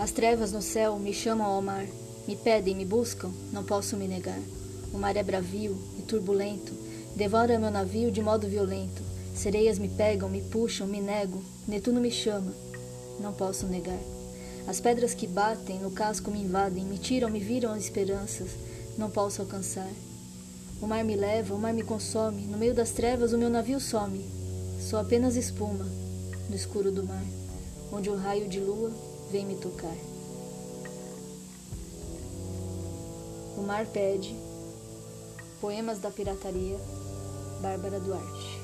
As trevas no céu me chamam ao mar, me pedem, me buscam, não posso me negar. O mar é bravio e turbulento, devora meu navio de modo violento. Sereias me pegam, me puxam, me nego, Netuno me chama, não posso negar. As pedras que batem no casco me invadem, me tiram, me viram as esperanças, não posso alcançar. O mar me leva, o mar me consome, no meio das trevas o meu navio some. Sou apenas espuma no escuro do mar, onde um raio de lua vem me tocar. O mar pede. Poemas da pirataria. Bárbara Duarte.